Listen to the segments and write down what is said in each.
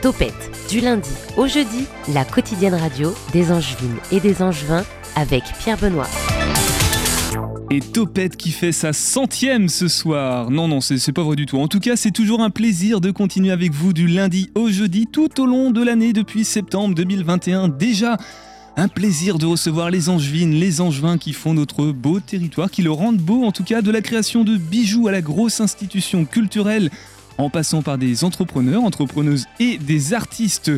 Topette, du lundi au jeudi, la quotidienne radio des Angevines et des Angevins avec Pierre Benoît. Et Topette qui fait sa centième ce soir. Non, non, c'est pas vrai du tout. En tout cas, c'est toujours un plaisir de continuer avec vous du lundi au jeudi tout au long de l'année depuis septembre 2021 déjà. Un plaisir de recevoir les Angevines, les Angevins qui font notre beau territoire, qui le rendent beau en tout cas, de la création de bijoux à la grosse institution culturelle, en passant par des entrepreneurs, entrepreneuses et des artistes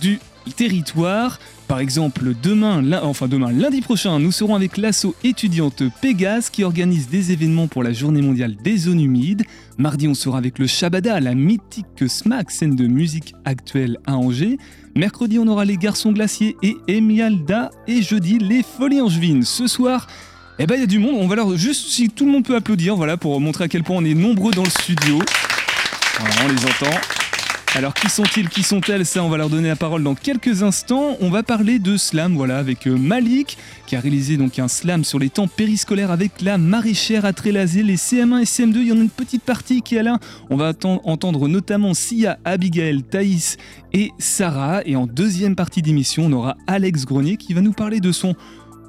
du territoire. Par exemple, demain, enfin demain, lundi prochain, nous serons avec l'asso étudiante Pégase qui organise des événements pour la Journée mondiale des zones humides. Mardi, on sera avec le Shabada, la mythique SMAC, scène de musique actuelle à Angers. Mercredi, on aura les Garçons Glaciers et Emialda. Et jeudi, les Folies Angevines. Ce soir, eh ben, il y a du monde. On va leur juste si tout le monde peut applaudir, voilà, pour montrer à quel point on est nombreux dans le studio. On les entend. Alors qui sont-ils, qui sont-elles? Ça, on va leur donner la parole dans quelques instants. On va parler de slam, voilà, avec euh, Malik, qui a réalisé donc un slam sur les temps périscolaires avec la maraîchère à Trélazé, les CM1 et CM2. Il y en a une petite partie qui est là. On va entendre notamment Sia, Abigail, Thaïs et Sarah. Et en deuxième partie d'émission, on aura Alex Grenier qui va nous parler de son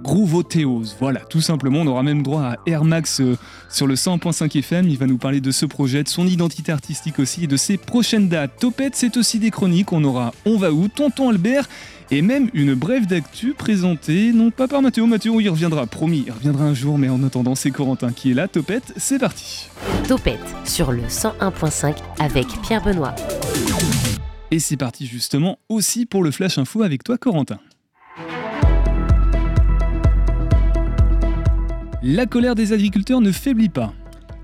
Groovothéose. Voilà, tout simplement, on aura même droit à Air Max euh, sur le 100.5 FM. Il va nous parler de ce projet, de son identité artistique aussi et de ses prochaines dates. Topette, c'est aussi des chroniques. On aura On va où Tonton Albert et même une brève d'actu présentée, non pas par Mathéo. Mathéo, il reviendra, promis, il reviendra un jour, mais en attendant, c'est Corentin qui est là. Topette, c'est parti. Topette sur le 101.5 avec Pierre Benoît. Et c'est parti justement aussi pour le Flash Info avec toi, Corentin. La colère des agriculteurs ne faiblit pas.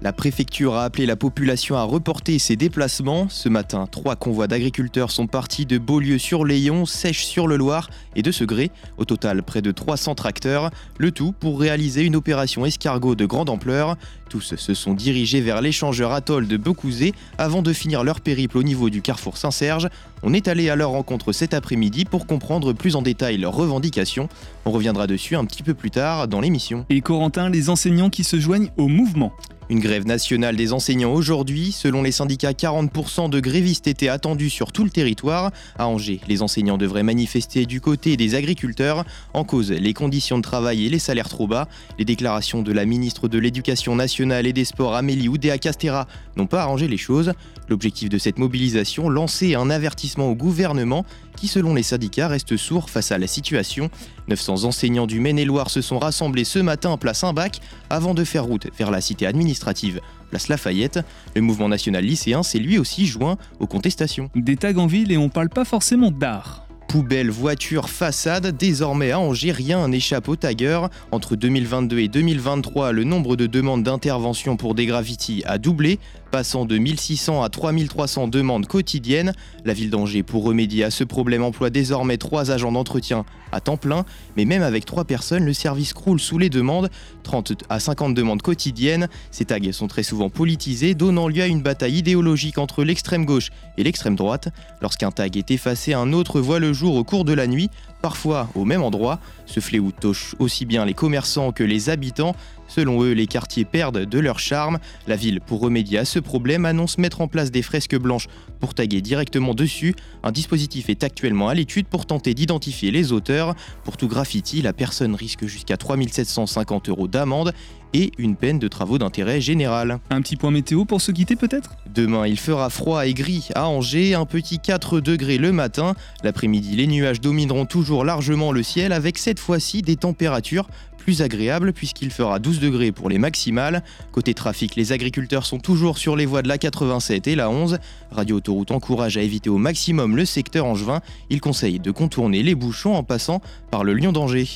La préfecture a appelé la population à reporter ses déplacements. Ce matin, trois convois d'agriculteurs sont partis de Beaulieu-sur-Layon, Sèche-sur-le-Loir et de Segré. Au total, près de 300 tracteurs. Le tout pour réaliser une opération escargot de grande ampleur. Tous se sont dirigés vers l'échangeur atoll de Becouzé avant de finir leur périple au niveau du carrefour Saint-Serge. On est allé à leur rencontre cet après-midi pour comprendre plus en détail leurs revendications. On reviendra dessus un petit peu plus tard dans l'émission. Et Corentin, les enseignants qui se joignent au mouvement. Une grève nationale des enseignants aujourd'hui. Selon les syndicats, 40% de grévistes étaient attendus sur tout le territoire. À Angers, les enseignants devraient manifester du côté des agriculteurs. En cause, les conditions de travail et les salaires trop bas. Les déclarations de la ministre de l'Éducation nationale et des Sports, Amélie Oudéa-Castera, n'ont pas arrangé les choses. L'objectif de cette mobilisation, lancer un avertissement au gouvernement qui, selon les syndicats, reste sourd face à la situation. 900 enseignants du Maine-et-Loire se sont rassemblés ce matin place bac avant de faire route vers la cité administrative place Lafayette. Le mouvement national lycéen s'est lui aussi joint aux contestations. Des tags en ville et on parle pas forcément d'art. Poubelle, voiture, façade, désormais à Angers, rien n'échappe aux taggers. Entre 2022 et 2023, le nombre de demandes d'intervention pour des graffitis a doublé, passant de 1600 à 3300 demandes quotidiennes. La ville d'Angers, pour remédier à ce problème, emploie désormais trois agents d'entretien à temps plein, mais même avec trois personnes, le service croule sous les demandes, 30 à 50 demandes quotidiennes. Ces tags sont très souvent politisés, donnant lieu à une bataille idéologique entre l'extrême gauche et l'extrême droite. Lorsqu'un tag est effacé, un autre voit le jour au cours de la nuit, parfois au même endroit. Ce fléau touche aussi bien les commerçants que les habitants. Selon eux, les quartiers perdent de leur charme. La ville, pour remédier à ce problème, annonce mettre en place des fresques blanches pour taguer directement dessus. Un dispositif est actuellement à l'étude pour tenter d'identifier les auteurs. Pour tout graffiti, la personne risque jusqu'à 3750 euros d'amende et une peine de travaux d'intérêt général. Un petit point météo pour se quitter peut-être? Demain, il fera froid et gris à Angers, un petit 4 degrés le matin. L'après-midi, les nuages domineront toujours largement le ciel avec cette fois-ci des températures plus agréables puisqu'il fera 12 degrés pour les maximales. Côté trafic, les agriculteurs sont toujours sur les voies de la 87 et la 11. Radio Autoroute encourage à éviter au maximum le secteur angevin. Il conseille de contourner les bouchons en passant par le Lion d'Angers.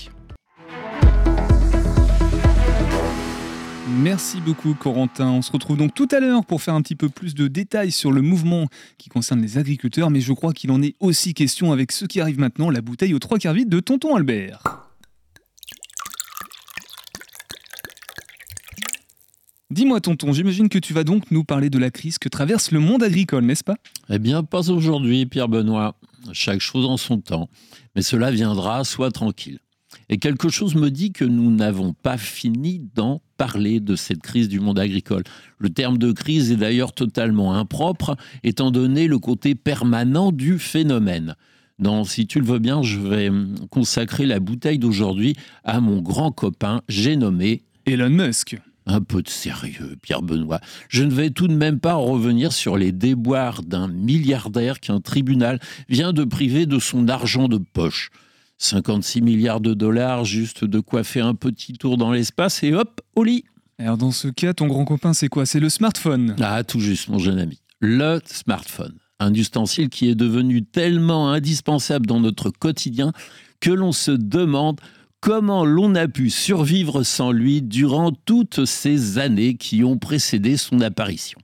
Merci beaucoup Corentin. On se retrouve donc tout à l'heure pour faire un petit peu plus de détails sur le mouvement qui concerne les agriculteurs, mais je crois qu'il en est aussi question avec ce qui arrive maintenant, la bouteille aux trois quarts vide de Tonton Albert. Dis-moi tonton, j'imagine que tu vas donc nous parler de la crise que traverse le monde agricole, n'est-ce pas? Eh bien, pas aujourd'hui, Pierre Benoît. Chaque chose en son temps. Mais cela viendra, sois tranquille. Et quelque chose me dit que nous n'avons pas fini d'en parler de cette crise du monde agricole. Le terme de crise est d'ailleurs totalement impropre, étant donné le côté permanent du phénomène. Non, si tu le veux bien, je vais consacrer la bouteille d'aujourd'hui à mon grand copain, j'ai nommé Elon Musk. Un peu de sérieux, Pierre Benoît. Je ne vais tout de même pas revenir sur les déboires d'un milliardaire qu'un tribunal vient de priver de son argent de poche. 56 milliards de dollars, juste de quoi faire un petit tour dans l'espace et hop, au lit. Alors dans ce cas, ton grand copain, c'est quoi? C'est le smartphone? Ah, tout juste, mon jeune ami. Le smartphone. Un ustensile qui est devenu tellement indispensable dans notre quotidien que l'on se demande comment l'on a pu survivre sans lui durant toutes ces années qui ont précédé son apparition?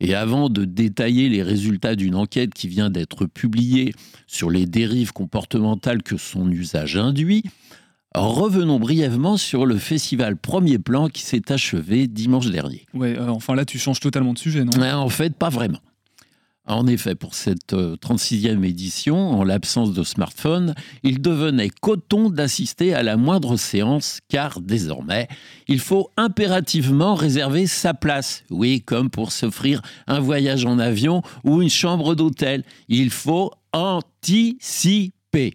Et avant de détailler les résultats d'une enquête qui vient d'être publiée sur les dérives comportementales que son usage induit, revenons brièvement sur le festival Premier Plan qui s'est achevé dimanche dernier. Ouais, euh, enfin là tu changes totalement de sujet, non? En fait, pas vraiment. En effet, pour cette 36e euh, édition, en l'absence de smartphone, il devenait coton d'assister à la moindre séance, car désormais, il faut impérativement réserver sa place. Oui, comme pour s'offrir un voyage en avion ou une chambre d'hôtel. Il faut anticiper.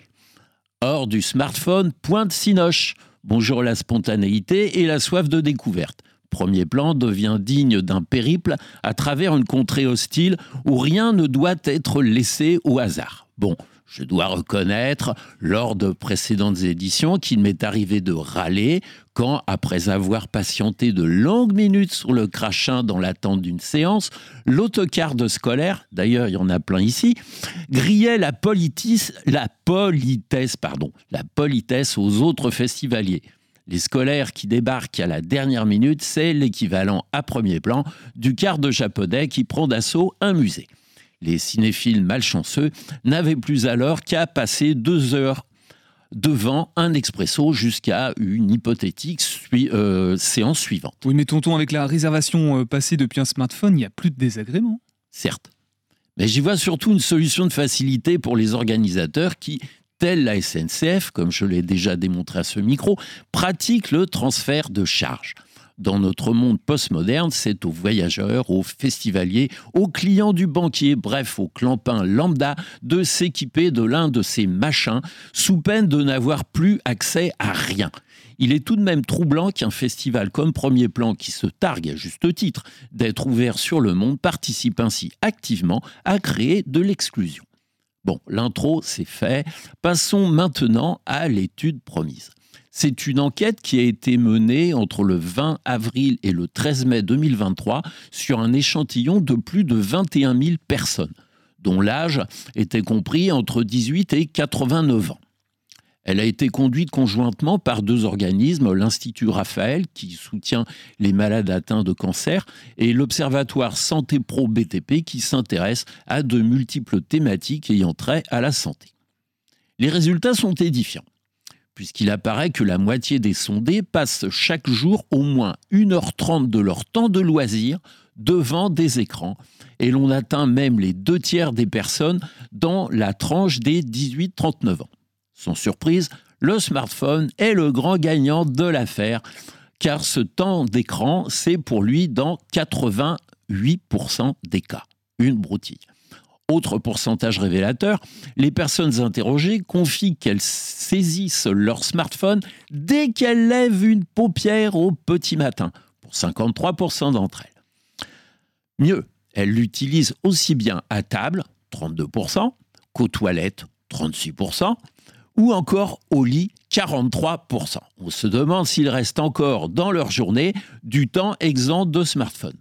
Hors du smartphone, point de sinoche. Bonjour la spontanéité et la soif de découverte. Premier plan devient digne d'un périple à travers une contrée hostile où rien ne doit être laissé au hasard. Bon, je dois reconnaître, lors de précédentes éditions, qu'il m'est arrivé de râler quand, après avoir patienté de longues minutes sur le crachin dans l'attente d'une séance, l'autocar de scolaire, d'ailleurs il y en a plein ici, grillait la, la politesse, pardon, la politesse aux autres festivaliers. Les scolaires qui débarquent à la dernière minute, c'est l'équivalent à premier plan du quart de japonais qui prend d'assaut un musée. Les cinéphiles malchanceux n'avaient plus alors qu'à passer deux heures devant un expresso jusqu'à une hypothétique euh, séance suivante. Oui, mais tonton, avec la réservation euh, passée depuis un smartphone, il n'y a plus de désagréments. Certes. Mais j'y vois surtout une solution de facilité pour les organisateurs qui, telle la SNCF, comme je l'ai déjà démontré à ce micro, pratique le transfert de charges. Dans notre monde postmoderne, c'est aux voyageurs, aux festivaliers, aux clients du banquier, bref, aux clampins lambda, de s'équiper de l'un de ces machins, sous peine de n'avoir plus accès à rien. Il est tout de même troublant qu'un festival comme Premier Plan, qui se targue à juste titre d'être ouvert sur le monde, participe ainsi activement à créer de l'exclusion. Bon, l'intro, c'est fait. Passons maintenant à l'étude promise. C'est une enquête qui a été menée entre le 20 avril et le 13 mai 2023 sur un échantillon de plus de 21 000 personnes, dont l'âge était compris entre 18 et 89 ans. Elle a été conduite conjointement par deux organismes, l'Institut Raphaël, qui soutient les malades atteints de cancer, et l'Observatoire Santé Pro BTP, qui s'intéresse à de multiples thématiques ayant trait à la santé. Les résultats sont édifiants, puisqu'il apparaît que la moitié des sondés passent chaque jour au moins 1h30 de leur temps de loisir devant des écrans, et l'on atteint même les deux tiers des personnes dans la tranche des 18-39 ans. Sans surprise, le smartphone est le grand gagnant de l'affaire, car ce temps d'écran, c'est pour lui dans 88% des cas. Une broutille. Autre pourcentage révélateur, les personnes interrogées confient qu'elles saisissent leur smartphone dès qu'elles lèvent une paupière au petit matin, pour 53% d'entre elles. Mieux, elles l'utilisent aussi bien à table, 32%, qu'aux toilettes, 36%, ou encore au lit 43%. On se demande s'il reste encore dans leur journée du temps exempt de smartphone.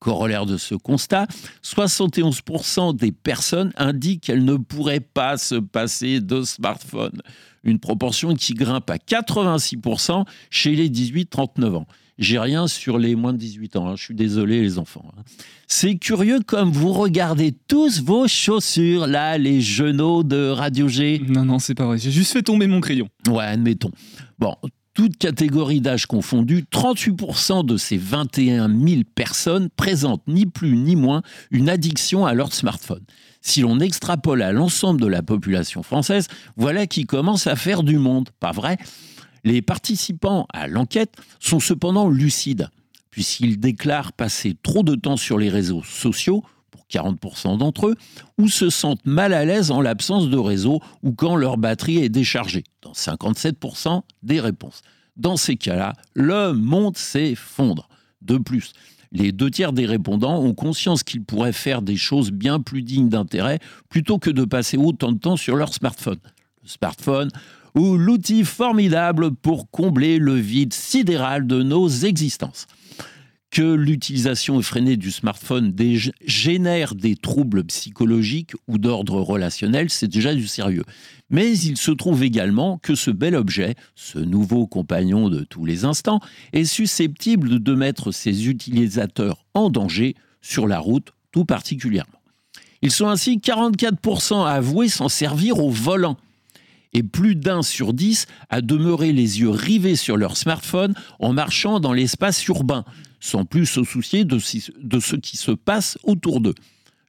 Corollaire de ce constat, 71% des personnes indiquent qu'elles ne pourraient pas se passer de smartphone, une proportion qui grimpe à 86% chez les 18-39 ans. J'ai rien sur les moins de 18 ans, hein. je suis désolé les enfants. Hein. C'est curieux comme vous regardez tous vos chaussures, là, les genoux de Radio G. Non, non, c'est pas vrai, j'ai juste fait tomber mon crayon. Ouais, admettons. Bon, toute catégorie d'âge confondue, 38% de ces 21 000 personnes présentent ni plus ni moins une addiction à leur smartphone. Si l'on extrapole à l'ensemble de la population française, voilà qui commence à faire du monde, pas vrai? Les participants à l'enquête sont cependant lucides, puisqu'ils déclarent passer trop de temps sur les réseaux sociaux, pour 40% d'entre eux, ou se sentent mal à l'aise en l'absence de réseau ou quand leur batterie est déchargée, dans 57% des réponses. Dans ces cas-là, le monde s'effondre. De plus, les deux tiers des répondants ont conscience qu'ils pourraient faire des choses bien plus dignes d'intérêt plutôt que de passer autant de temps sur leur smartphone. Le smartphone ou l'outil formidable pour combler le vide sidéral de nos existences que l'utilisation effrénée du smartphone génère des troubles psychologiques ou d'ordre relationnel, c'est déjà du sérieux. Mais il se trouve également que ce bel objet, ce nouveau compagnon de tous les instants, est susceptible de mettre ses utilisateurs en danger sur la route tout particulièrement. Ils sont ainsi 44% à avouer s'en servir au volant et plus d'un sur dix à demeurer les yeux rivés sur leur smartphone en marchant dans l'espace urbain, sans plus se soucier de, ce qui se passe autour d'eux.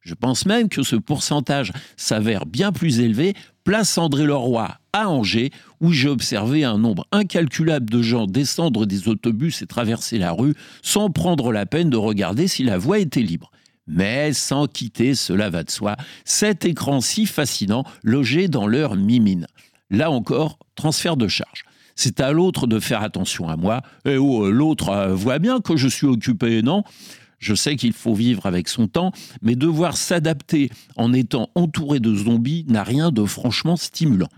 Je pense même que ce pourcentage s'avère bien plus élevé place André Leroy à Angers, où j'ai observé un nombre incalculable de gens descendre des autobus et traverser la rue sans prendre la peine de regarder si la voie était libre. Mais sans quitter, cela va de soi, cet écran si fascinant logé dans leur mimine. Là encore, transfert de charge. C'est à l'autre de faire attention à moi. Et oh, l'autre euh, voit bien que je suis occupé, non? Je sais qu'il faut vivre avec son temps, mais devoir s'adapter en étant entouré de zombies n'a rien de franchement stimulant.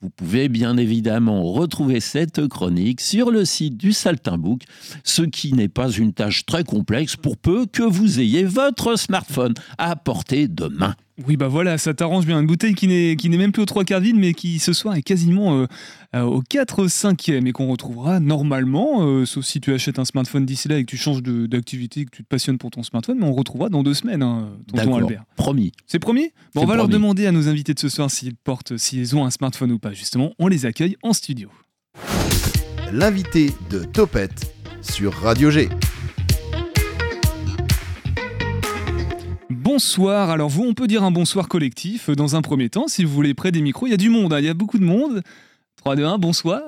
Vous pouvez bien évidemment retrouver cette chronique sur le site du Saltimbook, ce qui n'est pas une tâche très complexe pour peu que vous ayez votre smartphone à portée de main. Oui, bah voilà, ça t'arrange bien. Une bouteille qui n'est, qui n'est même plus aux trois quarts vide, mais qui ce soir est quasiment euh, euh, au 4 5 et qu'on retrouvera normalement, euh, sauf si tu achètes un smartphone d'ici là et que tu changes d'activité, que tu te passionnes pour ton smartphone, mais on retrouvera dans deux semaines, hein, tonton Albert. Promis. C'est promis? Bon, On va leur demander à nos invités de ce soir s'ils portent, s'ils ont un smartphone ou pas. Justement, on les accueille en studio. L'invité de Topette sur Radio G. Bonsoir. Alors vous, on peut dire un bonsoir collectif euh, dans un premier temps. Si vous voulez près des micros, il y a du monde. Hein. Il y a beaucoup de monde. 3, 2, 1, bonsoir.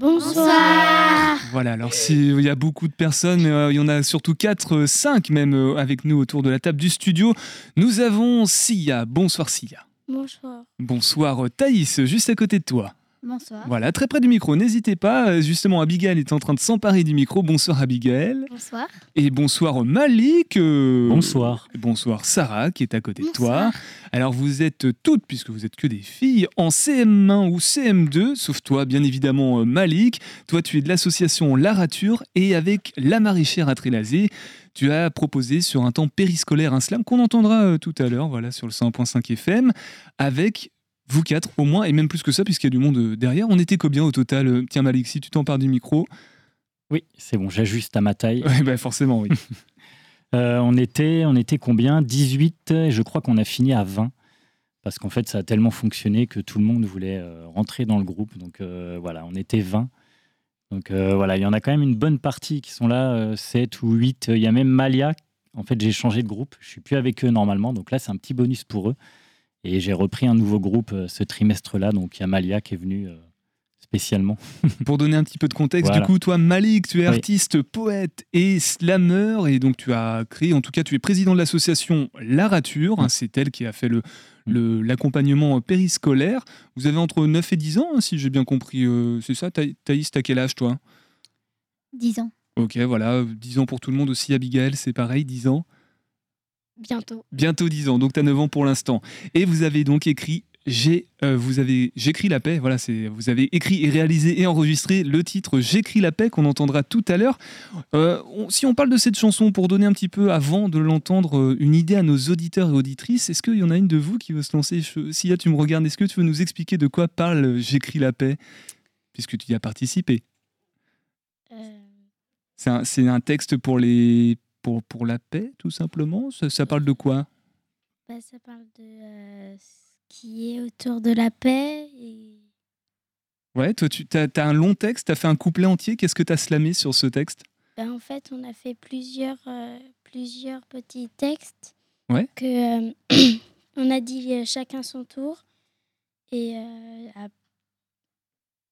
Bonsoir. Voilà, alors il y a beaucoup de personnes, euh, il y en a surtout 4, 5 euh, même avec nous autour de la table du studio. Nous avons Sia. Bonsoir Sia. Bonsoir. Bonsoir Thaïs, juste à côté de toi. Bonsoir. Voilà, très près du micro, n'hésitez pas. Euh, justement, Abigail est en train de s'emparer du micro. Bonsoir Abigail. Bonsoir. Et bonsoir Malik. Euh, bonsoir. Bonsoir Sarah qui est à côté de toi. Alors vous êtes toutes, puisque vous êtes que des filles, en CM1 ou CM2, sauf toi bien évidemment euh, Malik. Toi tu es de l'association Larature et avec la maraîchère à Trélazé, tu as proposé sur un temps périscolaire un slam qu'on entendra tout à l'heure, voilà, sur le 100.5 FM, avec vous quatre au moins, et même plus que ça, puisqu'il y a du monde euh, derrière. On était combien au total euh, Tiens, si tu t'empares du micro. Oui, c'est bon, j'ajuste à ma taille. Oui, bah forcément, oui. Euh, on, était, on était combien? 18, et je crois qu'on a fini à 20. Parce qu'en fait, ça a tellement fonctionné que tout le monde voulait rentrer dans le groupe. Donc voilà, on était 20. Donc voilà, il y en a quand même une bonne partie qui sont là, 7 ou 8. Il y a même Malia. En fait, j'ai changé de groupe. Je suis plus avec eux normalement. Donc là, c'est un petit bonus pour eux. Et j'ai repris un nouveau groupe euh, ce trimestre-là. Donc il y a Malia qui est venu euh, spécialement. Pour donner un petit peu de contexte, du coup, toi, Malik, tu es artiste, poète et slammer. Et donc tu as créé, en tout cas, tu es président de l'association Larature. Hein, c'est elle qui a fait le, mm. l'accompagnement périscolaire. Vous avez entre 9 et 10 ans, hein, si j'ai bien compris. Euh, c'est ça, Thaïs, t'as quel âge, toi? 10 ans. Ok, voilà, 10 ans pour tout le monde aussi. Abigail, c'est pareil, 10 ans. Bientôt. Bientôt 10 ans, donc tu as 9 ans pour l'instant. Et vous avez donc écrit j'ai euh, vous avez j'écris la paix voilà c'est vous avez écrit et réalisé et enregistré le titre j'écris la paix qu'on entendra tout à l'heure. Euh, si on parle de cette chanson pour donner un petit peu avant de l'entendre euh, une idée à nos auditeurs et auditrices est-ce qu'il y en a une de vous qui veut se lancer? Sia tu me regardes est-ce que tu veux nous expliquer de quoi parle j'écris la paix? Puisque tu y as participé. C'est un, un, texte pour les pour, pour la paix, tout simplement ça, parle de quoi bah, Ça parle de euh, ce qui est autour de la paix. Et... Ouais, toi, tu as, as, un long texte, tu as fait un couplet entier. Qu'est-ce que tu as slamé sur ce texte bah, En fait, on a fait plusieurs, euh, plusieurs petits textes. Ouais. Que, euh, on a dit chacun son tour. Et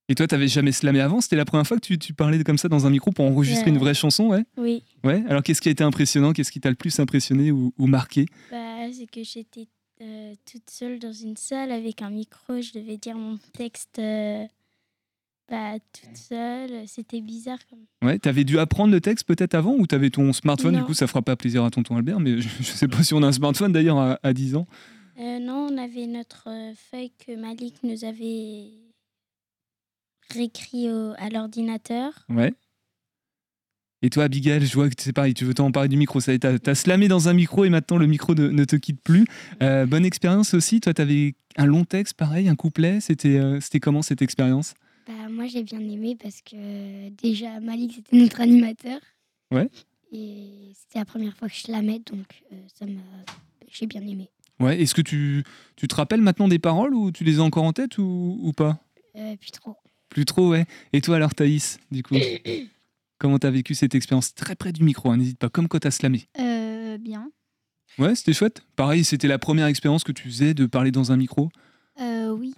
Et toi, t'avais jamais slamé avant? C'était la première fois que tu, tu parlais comme ça dans un micro pour enregistrer une vraie chanson, ouais? Oui, Ouais? Alors, qu'est-ce qui a été impressionnant? Qu'est-ce qui t'a le plus impressionné ou, ou marqué? Bah, c'est que j'étais euh, toute seule dans une salle avec un micro. Je devais dire mon texte euh, bah, toute seule. C'était bizarre. Comme... Ouais. T'avais dû apprendre le texte peut-être avant ou t'avais ton smartphone? Du Non. coup, ça fera pas plaisir à tonton Albert, mais je, je sais pas si on a un smartphone d'ailleurs à, à 10 ans. Euh, non, on avait notre feuille que Malik nous avait réécrit au- à l'ordinateur. Ouais. Et toi, Abigail, je vois que c'est pareil, tu veux t'en parler du micro. Ça T'as as slamé dans un micro et maintenant le micro ne, ne te quitte plus. Euh, bonne expérience aussi. Toi, t'avais un long texte, pareil, un couplet. C'était euh, c'était comment cette expérience? Bah, moi, j'ai bien aimé parce que déjà, Malik, c'était notre animateur. Ouais. Et c'était la première fois que je la mets, donc euh, ça m'a... j'ai bien aimé. Ouais. Est-ce que tu, tu te rappelles maintenant des paroles ou tu les as encore en tête ou, ou pas? Puis trop. Plus trop, ouais. Et toi alors, Thaïs, du coup Comment t'as vécu cette expérience Très près du micro, hein, n'hésite pas, comme quand t'as slamé. Euh, bien. Ouais, c'était chouette. Pareil, c'était la première expérience que tu faisais de parler dans un micro. Euh, oui.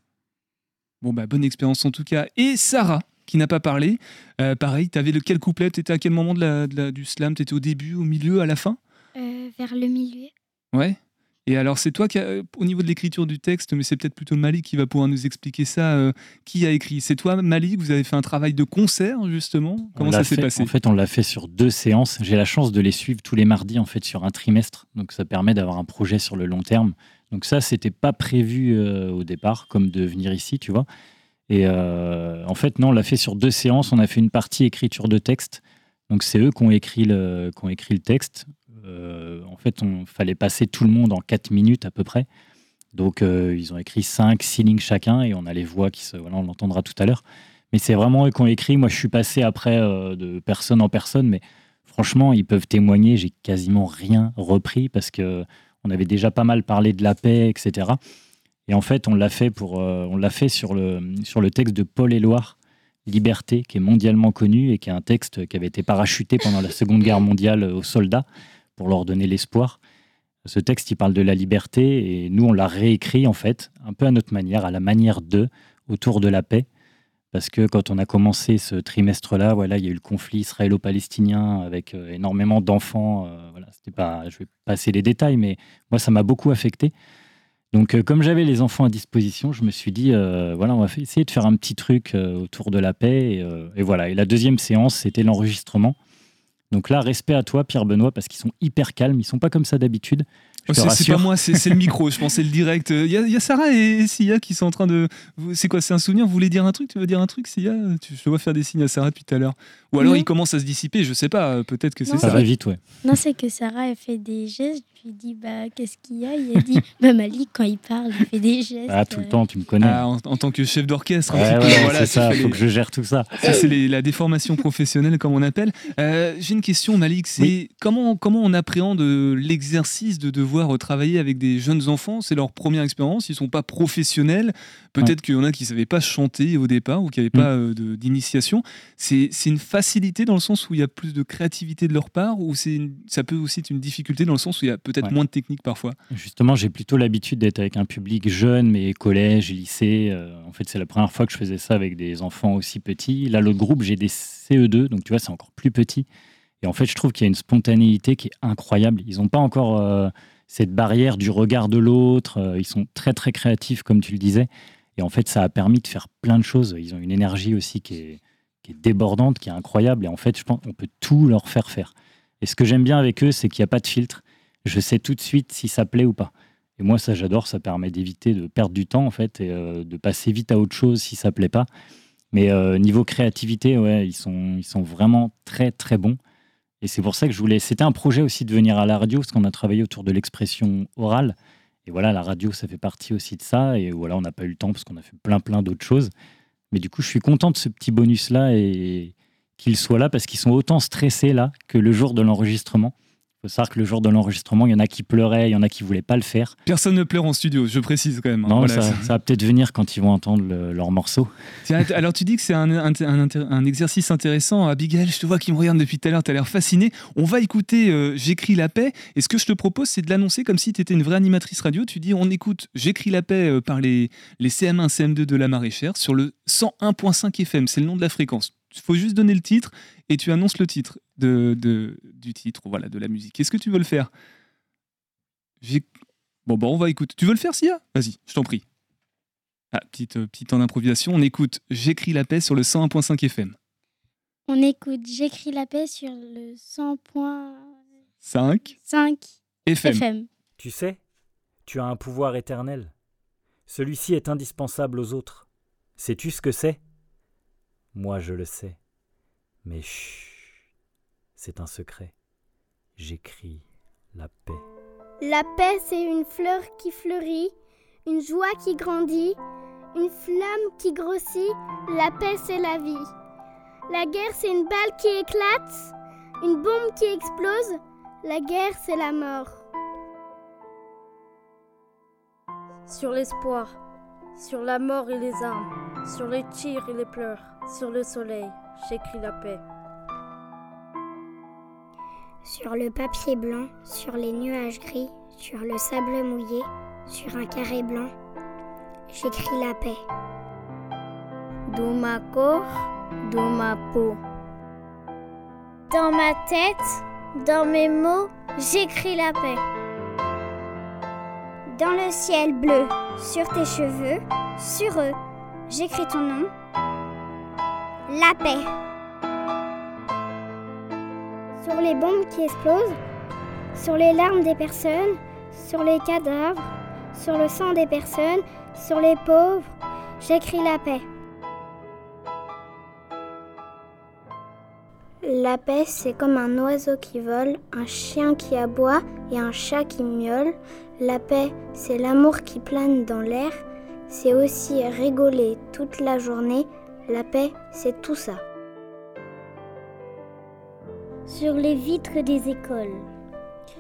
Bon, bah, bonne expérience en tout cas. Et Sarah, qui n'a pas parlé, euh, pareil, t'avais le quel couplet T'étais à quel moment de la, de la- du slam? T'étais au début, au milieu, à la fin? Euh, vers le milieu. Ouais. Et alors, c'est toi qui, a- au niveau de l'écriture du texte, mais c'est peut-être plutôt Malik qui va pouvoir nous expliquer ça. euh, qui a écrit C'est toi, Malik Vous avez fait un travail de concert, justement? Comment ça s'est passé? En fait, on l'a fait sur deux séances. J'ai la chance de les suivre tous les mardis, en fait, sur un trimestre. Donc, ça permet d'avoir un projet sur le long terme. Donc, ça, c'était pas prévu euh, au départ, comme de venir ici, tu vois. Et euh, en fait, non, on l'a fait sur deux séances. On a fait une partie écriture de texte. Donc, c'est eux qui ont écrit le, qui ont écrit le texte. Euh, en fait, on fallait passer tout le monde en quatre minutes à peu près. Donc, euh, ils ont écrit cinq, six lignes chacun et on a les voix qui se. Voilà, on l'entendra tout à l'heure. Mais c'est vraiment eux qui ont écrit. Moi, je suis passé après euh, de personne en personne, mais franchement, ils peuvent témoigner. J'ai quasiment rien repris parce que on avait déjà pas mal parlé de la paix, etc. Et en fait, on l'a fait pour, on l'a fait sur le sur le texte de Paul Éluard, Liberté, qui est mondialement connu et qui est un texte qui avait été parachuté pendant la Seconde Guerre mondiale aux soldats pour leur donner l'espoir. Ce texte, il parle de la liberté et nous, on l'a réécrit en fait, un peu à notre manière, à la manière d'eux, autour de la paix. Parce que quand on a commencé ce trimestre-là, voilà, il y a eu le conflit israélo-palestinien avec euh, énormément d'enfants. euh, voilà, c'était pas, je vais passer les détails, mais moi, ça m'a beaucoup affecté. Donc, euh, comme j'avais les enfants à disposition, je me suis dit, euh, voilà, on va essayer de faire un petit truc autour de la paix. Et, et voilà. Et la deuxième séance, c'était l'enregistrement. Donc là, respect à toi, Pierre Benoît, parce qu'ils sont hyper calmes. Ils sont pas comme ça d'habitude. Oh, c'est- C'est pas moi, c'est c'est le micro. Je pensais le direct. Il y, a- y a Sarah et Sia qui sont en train de. vous- C'est quoi C'est un souvenir? Vous voulez dire un truc? Tu veux dire un truc, Sia? Tu, Je te vois faire des signes à Sarah depuis tout à l'heure. Ou alors Non. il commence à se dissiper. Je sais pas. euh, Peut-être que c'est ça. Ça va vite, ouais. Non, c'est que Sarah a fait des gestes. Lui dis bah qu'est-ce qu'il y a? Il a dit bah Malik quand il parle, il fait des gestes. Ah, tout le euh, temps, tu me connais. Ah, en, en tant que chef d'orchestre, Ouais, voilà, c'est ça, fais faut les- que je gère tout ça. Ça, c'est les- la déformation professionnelle, comme on appelle. Euh, J'ai une question, Malik. C'est comment, comment on appréhende euh, l'exercice de devoir travailler avec des jeunes enfants? C'est leur première expérience. Ils sont pas professionnels. Peut-être qu'il y en a qui savaient pas chanter au départ ou qui n'avaient Mm. pas euh, de- d'initiation. C'est c'est une facilité dans le sens où il y a plus de créativité de leur part ou c'est une- ça peut aussi être une difficulté dans le sens où il y a peut-être Ouais. moins de technique parfois. Justement, j'ai plutôt l'habitude d'être avec un public jeune, mais collège, lycée. euh, en fait, c'est la première fois que je faisais ça avec des enfants aussi petits. Là, l'autre groupe, j'ai des CE2, donc tu vois, c'est encore plus petit. Et en fait, je trouve qu'il y a une spontanéité qui est incroyable. Ils n'ont pas encore euh, cette barrière du regard de l'autre. euh, ils sont très, très créatifs, comme tu le disais. Et en fait, ça a permis de faire plein de choses. Ils ont une énergie aussi qui est, qui est débordante, qui est incroyable. Et en fait, je pense qu'on peut tout leur faire faire. Et ce que j'aime bien avec eux, c'est qu'il n'y a pas de filtre. Je sais tout de suite si ça plaît ou pas. Et moi, ça, j'adore. Ça permet d'éviter de perdre du temps, en fait, et euh, de passer vite à autre chose si ça plaît pas. Mais euh, niveau créativité, ouais, ils sont, ils sont vraiment très, très bons. Et c'est pour ça que je voulais. C'était un projet aussi de venir à la radio, parce qu'on a travaillé autour de l'expression orale. Et voilà, la radio, ça fait partie aussi de ça. Et voilà, on n'a pas eu le temps parce qu'on a fait plein, plein d'autres choses. Mais du coup, je suis content de ce petit bonus-là et qu'il soit là parce qu'ils sont autant stressés là que le jour de l'enregistrement. Faut savoir que le jour de l'enregistrement, il y en a qui pleuraient, il y en a qui voulaient pas le faire. Personne ne pleure en studio, je précise quand même. hein. Non, Voilà, ça, va peut-être venir quand ils vont entendre le- leur morceau. Alors tu dis que c'est un, un- un inter- un exercice intéressant. Abigail, je te vois qui me regarde depuis tout à l'heure, tu as l'air fasciné. On va écouter euh, J'écris la paix. Et ce que je te propose, c'est de l'annoncer comme si tu étais une vraie animatrice radio. Tu dis, on écoute J'écris la paix euh, par les, les CM1, CM2 de la maraîchère sur le 101.5 FM. C'est le nom de la fréquence. Il faut juste donner le titre et tu annonces le titre de, de- du titre, voilà, de la musique. Est-ce que tu veux le faire? J'ai- Bon, bon, on va écouter. Tu veux le faire, Sia? Vas-y, je t'en prie. Ah, petite, euh, petite en improvisation, on écoute J'écris la paix sur le 101.5 FM. On écoute J'écris la paix sur le 100.5 5 FM. FM. Tu sais, tu as un pouvoir éternel. Celui-ci est indispensable aux autres. Sais-tu ce que c'est? Moi, je le sais. Mais chut, c'est un secret. J'écris la paix. La paix, c'est une fleur qui fleurit, une joie qui grandit, une flamme qui grossit. La paix, c'est la vie. La guerre, c'est une balle qui éclate, une bombe qui explose. La guerre, c'est la mort. Sur l'espoir, sur la mort et les armes, sur les tirs et les pleurs, sur le soleil, j'écris la paix. Sur le papier blanc, sur les nuages gris, sur le sable mouillé, sur un carré blanc, j'écris la paix. Dans ma corps, dans ma peau. Dans ma tête, dans mes mots, j'écris la paix. Dans le ciel bleu, sur tes cheveux, sur eux, j'écris ton nom. La paix. Sur les bombes qui explosent, sur les larmes des personnes, sur les cadavres, sur le sang des personnes, sur les pauvres, j'écris la paix. La paix, c'est comme un oiseau qui vole, un chien qui aboie et un chat qui miaule. La paix, c'est l'amour qui plane dans l'air. C'est aussi rigoler toute la journée. La paix, c'est tout ça. Sur les vitres des écoles.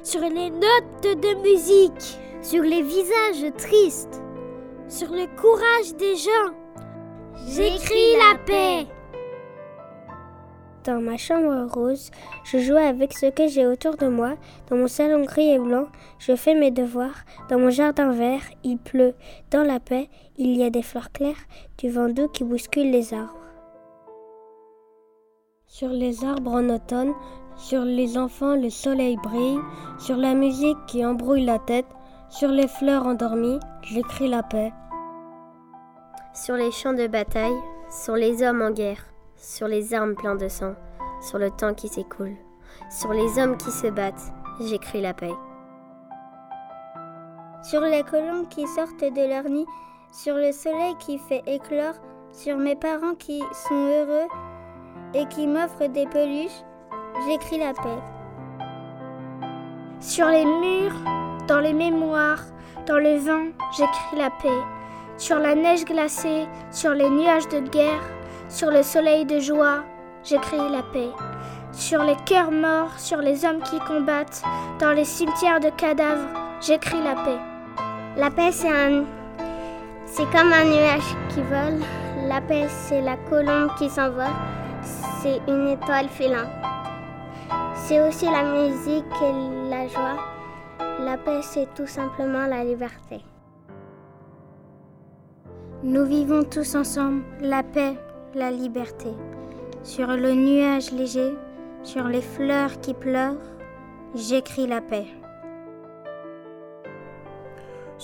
Sur les notes de musique. Sur les visages tristes. Sur le courage des gens. J'écris la paix. Dans ma chambre rose, je joue avec ce que j'ai autour de moi. Dans mon salon gris et blanc, je fais mes devoirs. Dans mon jardin vert, il pleut. Dans la paix, il y a des fleurs claires, du vent doux qui bouscule les arbres. Sur les arbres en automne, sur les enfants, le soleil brille. Sur la musique qui embrouille la tête, sur les fleurs endormies, j'écris la paix. Sur les champs de bataille, sur les hommes en guerre, sur les armes pleines de sang, sur le temps qui s'écoule, sur les hommes qui se battent, j'écris la paix. Sur les colombes qui sortent de leur nid, sur le soleil qui fait éclore, sur mes parents qui sont heureux et qui m'offrent des peluches, j'écris la paix. Sur les murs, dans les mémoires, dans le vent, j'écris la paix. Sur la neige glacée, sur les nuages de guerre, sur le soleil de joie, j'écris la paix. Sur les cœurs morts, sur les hommes qui combattent, dans les cimetières de cadavres, j'écris la paix. La paix, c'est un. C'est comme un nuage qui vole. La paix, c'est la colombe qui s'envole. C'est une étoile filant. C'est aussi la musique et la joie. La paix, c'est tout simplement la liberté. Nous vivons tous ensemble la paix, la liberté. Sur le nuage léger, sur les fleurs qui pleurent, j'écris la paix.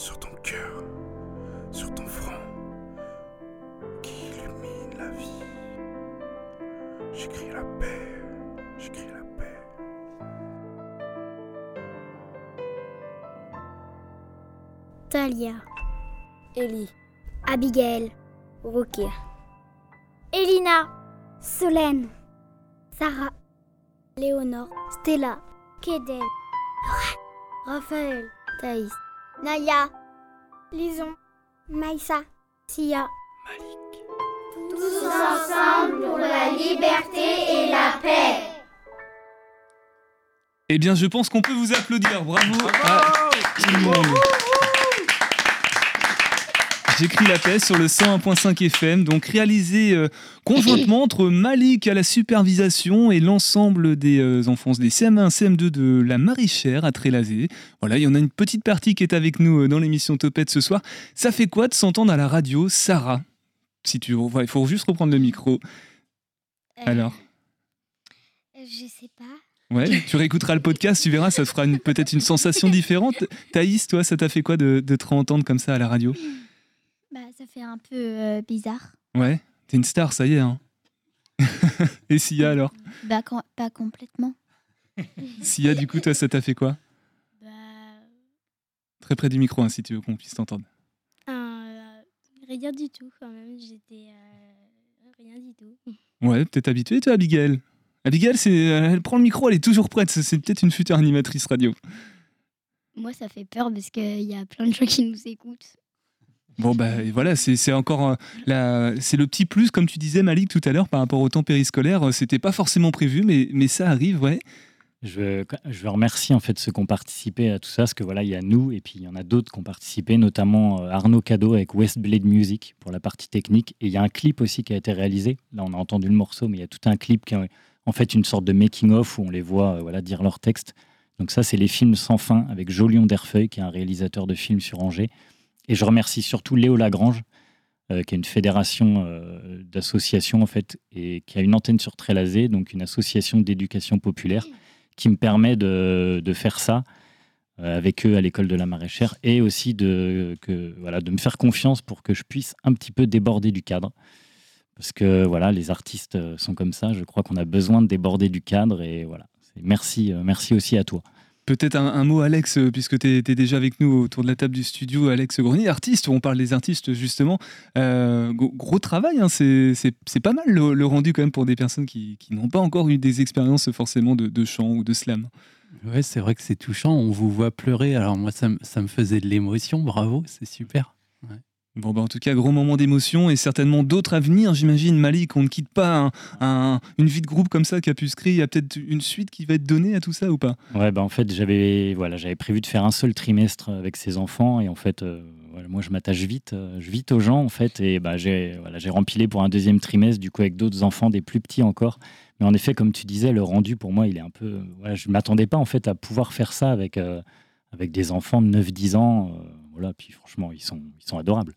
sur ton cœur, sur ton front, qui illumine la vie. J'écris la paix, j'écris la paix. Talia, Ellie, Abigail, Rukia, Elina, Solène, Sarah, Léonore, Stella, Kedel, Raphaël, Thaïs, Naya, Lison, Maïssa, Sia. Tous ensemble pour la liberté et la paix. Eh bien, je pense qu'on peut vous applaudir. Bravo à tout le monde. J'écris la paix sur le 101.5 FM, donc réalisé euh, conjointement entre Malik à la supervision et l'ensemble des euh, enfants des CM1, CM2 de la Maraîchère à Trélazé. Voilà, il y en a une petite partie qui est avec nous euh, dans l'émission Topette ce soir. Ça fait quoi de s'entendre à la radio, Sarah? Si tu, il faut juste reprendre le micro. Alors? Je sais pas. Ouais, tu réécouteras le podcast, tu verras, ça te fera peut-être une sensation différente. Thaïs, toi, ça t'a fait quoi de, de te entendre comme ça à la radio? Bah, ça fait un peu euh, bizarre. Ouais, t'es une star, ça y est. Hein. Et Sia alors? Bah, com- pas complètement. Sia, du coup, toi, ça t'a fait quoi? Très près du micro, hein, si tu veux qu'on puisse t'entendre. Euh, rien du tout, quand même. J'étais. euh, rien du tout. Ouais, peut-être habitué, toi, Abigail? Abigail, c'est, elle prend le micro, elle est toujours prête. C'est c'est peut-être une future animatrice radio. Moi, ça fait peur parce qu'il y a plein de gens qui nous écoutent. Bon, bah voilà, c'est encore la, c'est le petit plus, comme tu disais, Malik, tout à l'heure, par rapport au temps périscolaire. euh, C'était pas forcément prévu, mais, mais ça arrive, ouais. Je je veux remercier en fait ceux qui ont participé à tout ça, parce que voilà, il y a nous et puis il y en a d'autres qui ont participé, notamment euh, Arnaud Cadeau avec West Blade Music pour la partie technique. Et il y a un clip aussi qui a été réalisé. Là, on a entendu le morceau, mais il y a tout un clip qui est en fait une sorte de making-of où on les voit euh, voilà, dire leur texte. Donc ça, c'est les films sans fin avec Jolion Derfeuille, qui est un réalisateur de films sur Angers. Et je remercie surtout Léo Lagrange, euh, qui est une fédération euh, d'associations en fait, et qui a une antenne sur Trélazé, donc une association d'éducation populaire, qui me permet de, de faire ça euh, avec eux à l'école de la maraîchère et aussi de, voilà, de me faire confiance pour que je puisse un petit peu déborder du cadre. Parce que voilà, les artistes sont comme ça. Je crois qu'on a besoin de déborder du cadre et voilà. Merci, merci aussi à toi. Peut-être un, mot, Alex, euh, puisque tu es, déjà avec nous autour de la table du studio, Alex Grenier, artiste, on parle des artistes justement. Euh, gros, travail, hein, c'est pas mal le, rendu quand même pour des personnes qui, n'ont pas encore eu des expériences forcément de, chant ou de slam. Ouais, c'est vrai que c'est touchant. On vous voit pleurer. Alors moi, ça, me- ça me faisait de l'émotion. Bravo, c'est super. Bon, bah, en tout cas, gros moment d'émotion et certainement d'autres à venir, j'imagine. Malik, on ne quitte pas un- un- une vie de groupe comme ça qui a pu se créer. Il y a peut-être une suite qui va être donnée à tout ça ou pas? Ouais, bah en fait, j'avais voilà, prévu de faire un seul trimestre avec ces enfants et en fait, euh, moi, je m'attache vite, euh, je vite aux gens en fait et bah j'ai voilà, rempilé pour un deuxième trimestre du coup avec d'autres enfants, des plus petits encore. Mais en effet, comme tu disais, le rendu pour moi, il est un peu. euh, je m'attendais pas en fait à pouvoir faire ça avec euh, avec des enfants de 9-10 ans. Voilà, puis franchement, ils sont ils sont adorables.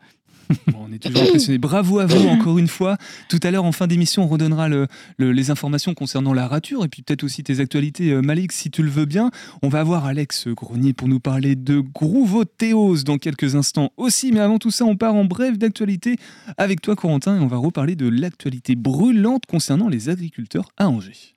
On est toujours impressionné. Bravo à vous encore une fois. Tout à l'heure, en fin d'émission, on redonnera le- le- les informations concernant la rature et puis peut-être aussi tes actualités, euh, Malik, si tu le veux bien. On va avoir Alex Grenier pour nous parler de Groovothéos dans quelques instants aussi. Mais avant tout ça, on part en bref d'actualité avec toi, Corentin, et on va reparler de l'actualité brûlante concernant les agriculteurs à Angers.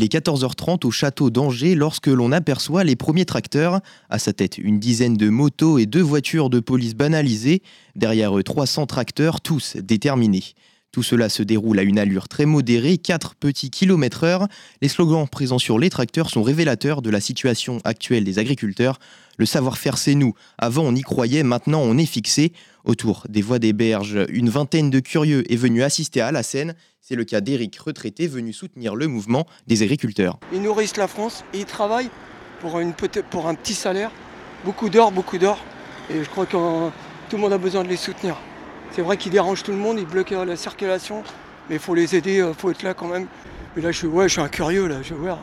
Il est 14h30 au château d'Angers lorsque l'on aperçoit les premiers tracteurs. À sa tête, une dizaine de motos et deux voitures de police banalisées. Derrière eux, 300 tracteurs, tous déterminés. Tout cela se déroule à une allure très modérée, 4 petits kilomètres heure. Les slogans présents sur les tracteurs sont révélateurs de la situation actuelle des agriculteurs. Le savoir-faire, c'est nous. Avant, on y croyait, maintenant, on est fixé. Autour des voies des berges, une vingtaine de curieux est venu assister à la scène. C'est le cas d'Éric, retraité, venu soutenir le mouvement des agriculteurs. Ils nourrissent la France et ils travaillent pour, un petit salaire. Beaucoup d'or, beaucoup d'or. Et je crois que euh, tout le monde a besoin de les soutenir. C'est vrai qu'ils dérangent tout le monde, ils bloquent euh, la circulation, mais il faut les aider, il faut être là quand même. Et là, je suis, ouais, je suis un curieux, là, je veux voir.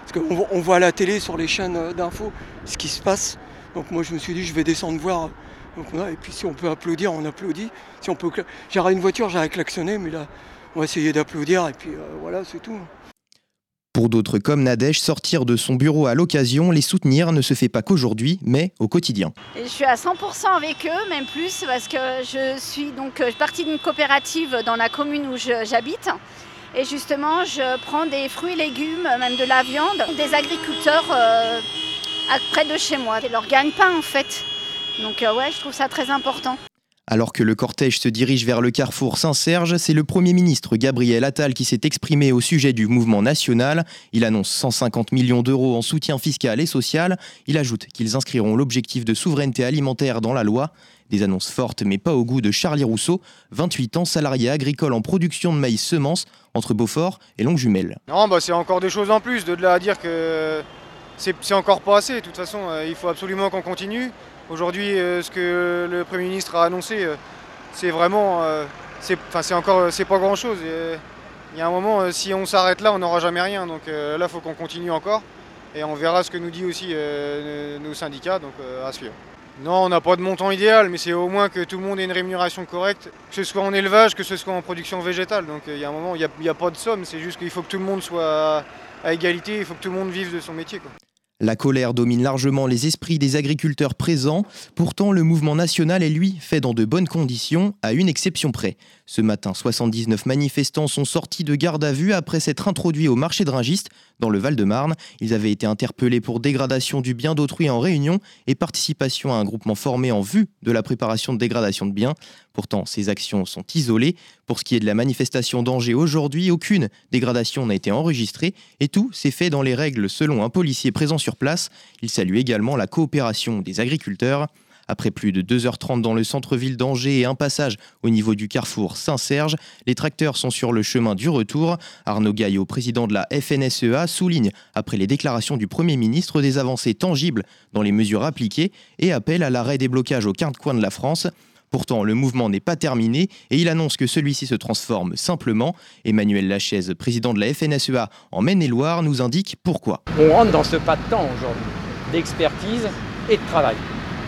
Parce qu'on on voit à la télé, sur les chaînes euh, d'infos, ce qui se passe. Donc moi, je me suis dit, je vais descendre voir. Et puis si on peut applaudir, on applaudit. Si on peut, J'aurais une voiture, j'aurais klaxonné, mais là, on va essayer d'applaudir, et puis euh, voilà, c'est tout. Pour d'autres comme Nadège, sortir de son bureau à l'occasion, les soutenir ne se fait pas qu'aujourd'hui, mais au quotidien. Et je suis à 100% avec eux, même plus, parce que je suis donc partie d'une coopérative dans la commune où j'habite. Et justement, je prends des fruits et légumes, même de la viande, des agriculteurs euh, à- près de chez moi. C'est leur gagne-pain, en fait. Donc euh, ouais, je trouve ça très important. Alors que le cortège se dirige vers le carrefour Saint-Serge, c'est le Premier ministre Gabriel Attal qui s'est exprimé au sujet du mouvement national. Il annonce 150 millions d'euros en soutien fiscal et social. Il ajoute qu'ils inscriront l'objectif de souveraineté alimentaire dans la loi. Des annonces fortes mais pas au goût de Charlie Rousseau, 28 ans, salarié agricole en production de maïs semences entre Beaufort et Longue Jumelle. Non, bah c'est encore des choses en plus, de là à dire que c'est encore pas assez. De toute façon, euh, il faut absolument qu'on continue. Aujourd'hui, euh, ce que le Premier ministre a annoncé, euh, c'est vraiment. c'est encore. C'est pas grand chose. Il y a un moment, si on s'arrête là, on n'aura jamais rien. Donc là, il faut qu'on continue encore. Et on verra ce que nous dit aussi nos syndicats, donc à suivre. Non, on n'a pas de montant idéal, mais c'est au moins que tout le monde ait une rémunération correcte, que ce soit en élevage, que ce soit en production végétale. Donc il y a un moment, il n'y a, pas de somme, c'est juste qu'il faut que tout le monde soit à égalité, il faut que tout le monde vive de son métier. La colère domine largement les esprits des agriculteurs présents, pourtant le mouvement national est lui fait dans de bonnes conditions, à une exception près. Ce matin, 79 manifestants sont sortis de garde à vue après s'être introduits au marché de dans le Val-de-Marne. Ils avaient été interpellés pour dégradation du bien d'autrui en réunion et participation à un groupement formé en vue de la préparation de dégradation de biens. Pourtant, ces actions sont isolées. Pour ce qui est de la manifestation d'Angers aujourd'hui, aucune dégradation n'a été enregistrée et tout s'est fait dans les règles selon un policier présent sur place. Il salue également la coopération des agriculteurs. Après plus de 2h30 dans le centre-ville d'Angers et un passage au niveau du carrefour Saint-Serge, les tracteurs sont sur le chemin du retour. Arnaud Gaillot, président de la FNSEA, souligne, après les déclarations du Premier ministre, des avancées tangibles dans les mesures appliquées et appelle à l'arrêt des blocages aux quatre coins de la France. Pourtant, le mouvement n'est pas terminé et il annonce que celui-ci se transforme simplement. Emmanuel Lachaise, président de la FNSEA en Maine-et-Loire, nous indique pourquoi. On rentre dans ce pas de temps aujourd'hui d'expertise et de travail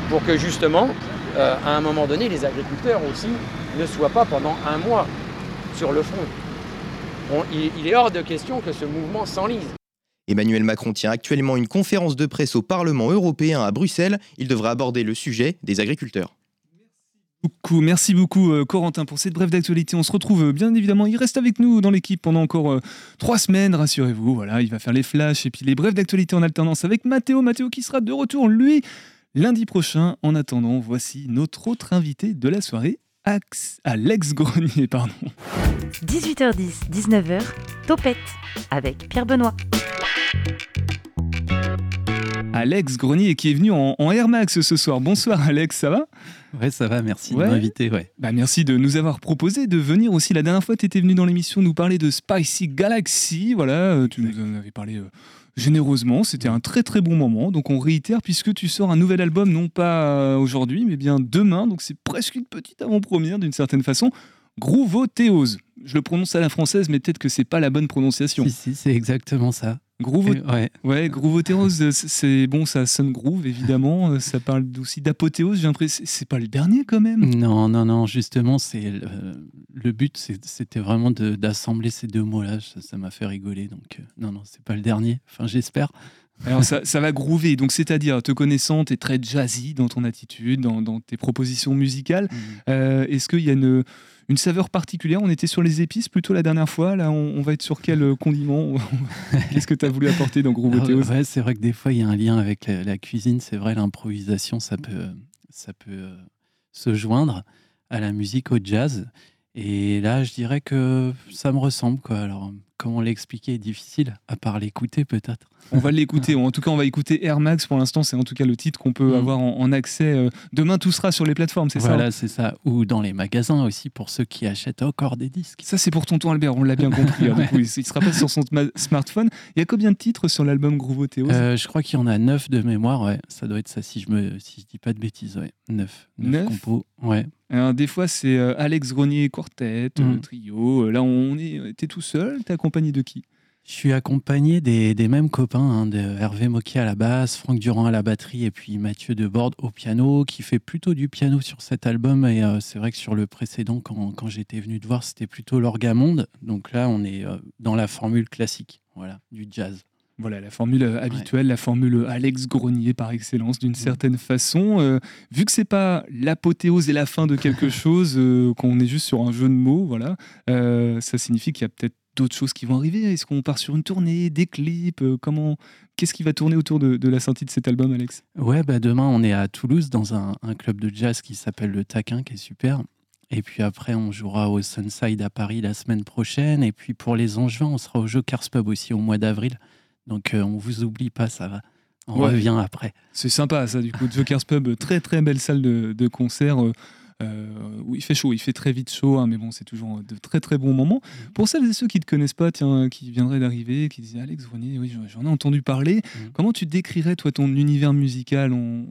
pour que justement, euh, à un moment donné, les agriculteurs aussi ne soient pas pendant un mois sur le front. il, est hors de question que ce mouvement s'enlise. Emmanuel Macron tient actuellement une conférence de presse au Parlement européen à Bruxelles. Il devra aborder le sujet des agriculteurs. Merci beaucoup euh, Corentin pour cette brève d'actualité. On se retrouve euh, bien évidemment, il reste avec nous dans l'équipe pendant encore trois semaines, rassurez-vous. Voilà, il va faire les flashs et puis les brèves d'actualité en alternance avec Mathéo. Mathéo qui sera de retour, lui, lundi prochain. En attendant, voici notre autre invité de la soirée, Alex Grenier. Pardon. 18h10, 19h, Topette avec Pierre Benoît. Alex Grenier qui est venu en, Air Max ce soir. Bonsoir Alex, ça va? Ouais, ça va, merci de m'inviter. Ouais. Bah, merci de nous avoir proposé de venir aussi. La dernière fois, tu étais venu dans l'émission nous parler de Spicy Galaxy. Voilà, euh, tu nous en avais parlé euh, généreusement. C'était un très très bon moment. Donc on réitère puisque tu sors un nouvel album, non pas euh, aujourd'hui, mais bien demain. Donc c'est presque une petite avant-première d'une certaine façon. Groovothéose. Je le prononce à la française, mais peut-être que c'est pas la bonne prononciation. Si, si, c'est exactement ça. Groove, ouais. ouais groovothéose, c'est bon, ça sonne groove évidemment. Euh, ça parle aussi d'apothéose. J'ai l'impression, c'est pas le dernier quand même. Non, non, non. Justement, c'est le, but, c'était vraiment d'assembler ces deux mots-là. Ça m'a fait rigoler. Donc, euh, non, non, c'est pas le dernier. Enfin, j'espère. Alors ça, ça, va groover, donc c'est-à-dire, te connaissant, tu es très jazzy dans ton attitude, dans, tes propositions musicales. Mmh. Euh, est-ce qu'il y a une, une saveur particulière? On était sur les épices plutôt la dernière fois. Là, on, va être sur quel euh, condiment? Qu'est-ce que tu as voulu apporter dans Gros ah ouais, C'est vrai que des fois, il y a un lien avec la, cuisine. C'est vrai, l'improvisation, ça peut, ça peut euh, se joindre à la musique, au jazz. Et là, je dirais que ça me ressemble. Quoi. Alors, comment l'expliquer est difficile, à part l'écouter peut-être. On va l'écouter, en tout cas on va écouter Air Max pour l'instant, c'est en tout cas le titre qu'on peut mm. avoir en, accès. Euh, demain tout sera sur les plateformes, c'est ça Voilà, c'est ça. Ou dans les magasins aussi pour ceux qui achètent encore des disques. Ça c'est pour tonton Albert, on l'a bien compris. Hein, il, ne sera pas sur son smartphone. Il y a combien de titres sur l'album Groovothéos euh, Je crois qu'il y en a neuf de mémoire, ouais. Ça doit être ça si je me si je dis pas de bêtises, ouais. Neuf. Neuf, compos, ouais. Des fois c'est euh, Alex Grenier quartet, mm. trio. Là on est, t'es tout seul, t'es accompagné de qui? Je suis accompagné des, mêmes copains, hein, de Hervé Moquet à la basse, Franck Durand à la batterie et puis Mathieu Deborde au piano, qui fait plutôt du piano sur cet album. Et euh, c'est vrai que sur le précédent, quand, j'étais venu te voir, c'était plutôt l'orgamonde. Donc là, on est euh, dans la formule classique, voilà, du jazz. Voilà, la formule euh, habituelle, la formule Alex Grenier par excellence, d'une mm. certaine façon. vu que c'est pas l'apothéose et la fin de quelque chose, qu'on est juste sur un jeu de mots, voilà, ça signifie qu'il y a peut-être d'autres choses qui vont arriver Est-ce qu'on part sur une tournée, des clips euh, Comment Qu'est-ce qui va tourner autour de, la sortie de cet album, Alex? Ouais, bah demain on est à Toulouse dans un, club de jazz qui s'appelle le Taquin, qui est super. Et puis après, on jouera au Sunside à Paris la semaine prochaine. Et puis pour les Angevins, on sera au Cars Pub aussi au mois d'avril. Donc euh, on vous oublie pas, ça va. on revient après. C'est sympa ça, du coup. Joker's Pub, très très belle salle de, de concert. Euh, où il fait chaud, il fait très vite chaud, hein, mais bon, c'est toujours de très très bons moments. Mmh. Pour celles et ceux qui ne te connaissent pas, tiens, qui viendraient d'arriver, qui disaient Alex Grenier, oui, j'en ai entendu parler. Mmh. Comment tu décrirais, toi, ton univers musical? On,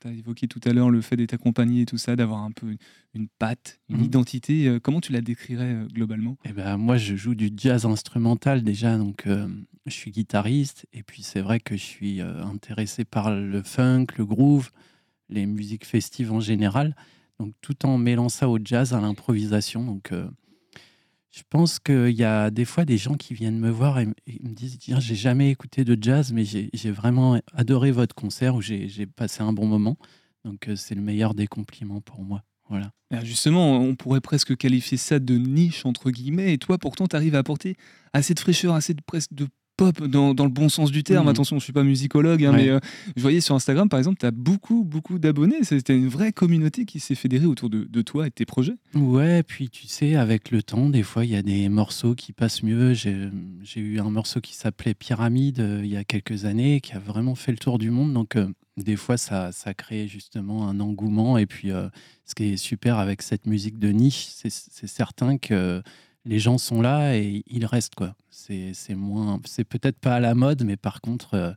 t'a évoqué tout à l'heure le fait d'être accompagné et tout ça, d'avoir un peu une patte, une Mhm. identité. Euh, Comment tu la décrirais euh, globalement? Eh ben, moi, je joue du jazz instrumental déjà, donc je suis guitariste. Et puis, c'est vrai que je suis intéressé par le funk, le groove, les musiques festives en général. Donc, tout en mêlant ça au jazz, à l'improvisation. Donc, euh, je pense qu'il y a des fois des gens qui viennent me voir et, me disent Tiens, j'ai jamais écouté de jazz, mais j'ai vraiment adoré votre concert où j'ai passé un bon moment. Donc, euh, c'est le meilleur des compliments pour moi. Voilà. Ah, Justement, on pourrait presque qualifier ça de niche, entre guillemets, et toi, pourtant, tu arrives à apporter assez de fraîcheur, assez de, de pop dans, dans le bon sens du terme. Mhm. Attention, je suis pas musicologue, hein, Ouais. mais euh, je voyais sur Instagram, par exemple, tu as beaucoup, beaucoup d'abonnés. C'était une vraie communauté qui s'est fédérée autour de, de toi et de tes projets. Ouais, puis tu sais, avec le temps, des fois, il y a des morceaux qui passent mieux. J'ai eu un morceau qui s'appelait Pyramide euh, il y a quelques années, qui a vraiment fait le tour du monde. Donc, euh, des fois, ça, ça crée justement un engouement. Et puis, ce qui est super avec cette musique de niche, c'est certain que les gens sont là et ils restent, quoi. C'est c'est moins, c'est peut-être pas à la mode, mais par contre, euh,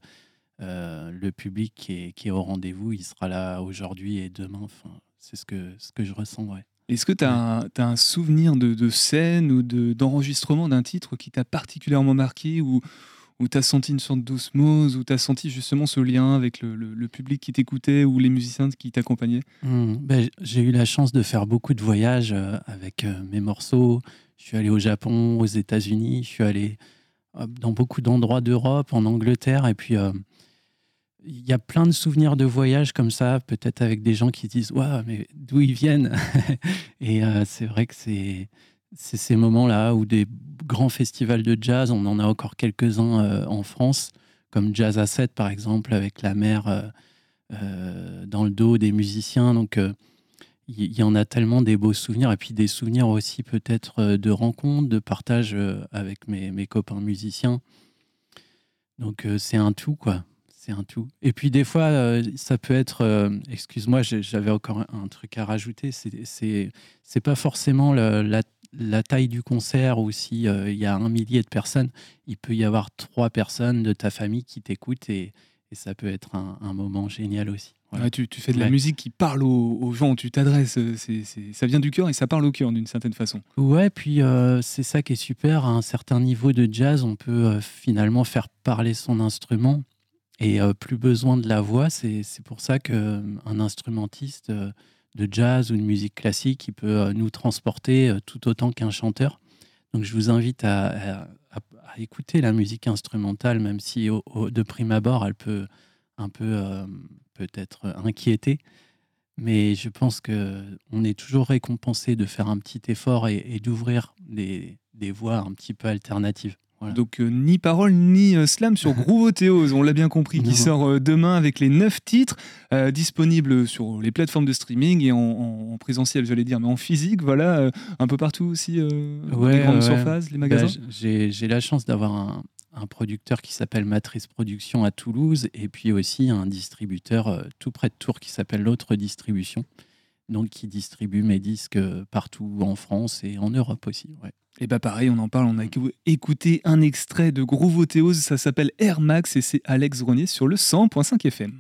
euh, le public qui est, qui est au rendez-vous, il sera là aujourd'hui et demain. Enfin, c'est ce que, ce que je ressens, ouais. Est-ce que tu as, un- souvenir de, de scène ou de- d'enregistrement d'un titre qui t'a particulièrement marqué ou où tu as senti une sorte d'osmose, où tu as senti justement ce lien avec le, le- le public qui t'écoutait ou les musiciens qui t'accompagnaient? Hmm, ben, j'ai eu la chance de faire beaucoup de voyages euh, avec mes morceaux. Je suis allé au Japon, aux États-Unis, je suis allé dans beaucoup d'endroits d'Europe, en Angleterre, et puis euh, il y a plein de souvenirs de voyages comme ça, peut-être avec des gens qui disent Waouh, mais d'où ils viennent Et euh, c'est vrai que c'est ces moments-là où des grands festivals de jazz, on en a encore quelques-uns euh, en France, comme Jazz à 7 par exemple, avec la mer dans le dos des musiciens. Donc il y, en a tellement des beaux souvenirs, et puis des souvenirs aussi peut-être euh, de rencontres, de partage euh, avec mes, mes copains musiciens. Donc euh, c'est un tout, quoi. C'est un tout. Et puis des fois, ça peut être, excuse-moi, j'avais encore un, truc à rajouter. C'est pas forcément la, taille du concert ou si euh, y a un millier de personnes, il peut y avoir trois personnes de ta famille qui t'écoutent et, et ça peut être un, un moment génial aussi. Voilà. Ouais, tu, tu fais de la Ouais. musique qui parle aux, aux gens, tu t'adresses, euh, ça vient du cœur et ça parle au cœur d'une certaine façon. Ouais, puis euh, c'est ça qui est super. À un certain niveau de jazz, on peut euh, finalement faire parler son instrument et euh, plus besoin de la voix. C'est pour ça qu'un instrumentiste de jazz ou de musique classique, il peut nous transporter tout autant qu'un chanteur. Donc je vous invite à, à- à- écouter la musique instrumentale, même si de prime abord, elle peut un peu euh, peut-être inquiéter. Mais je pense que on est toujours récompensé de faire un petit effort et, d'ouvrir des voies un petit peu alternatives. Voilà. Donc euh, ni parole ni euh, slam sur Groovoteos, on l'a bien compris, qui sort euh, demain avec les neuf titres disponibles sur les plateformes de streaming et en, en- en présentiel, j'allais dire, mais en physique, voilà, un peu partout aussi, dans les grandes ouais. surfaces, les Bah, magasins. j'ai j'ai la chance d'avoir un, un producteur qui s'appelle Matrice Production à Toulouse et puis aussi un distributeur tout près de Tours qui s'appelle L'autre Distribution, donc qui distribue mes disques partout en France et en Europe aussi. ouais. Et bah pareil, on en parle, on a écouté un extrait de Groove Théose, ça s'appelle Air Max et c'est Alex Grenier sur le 100.5 FM.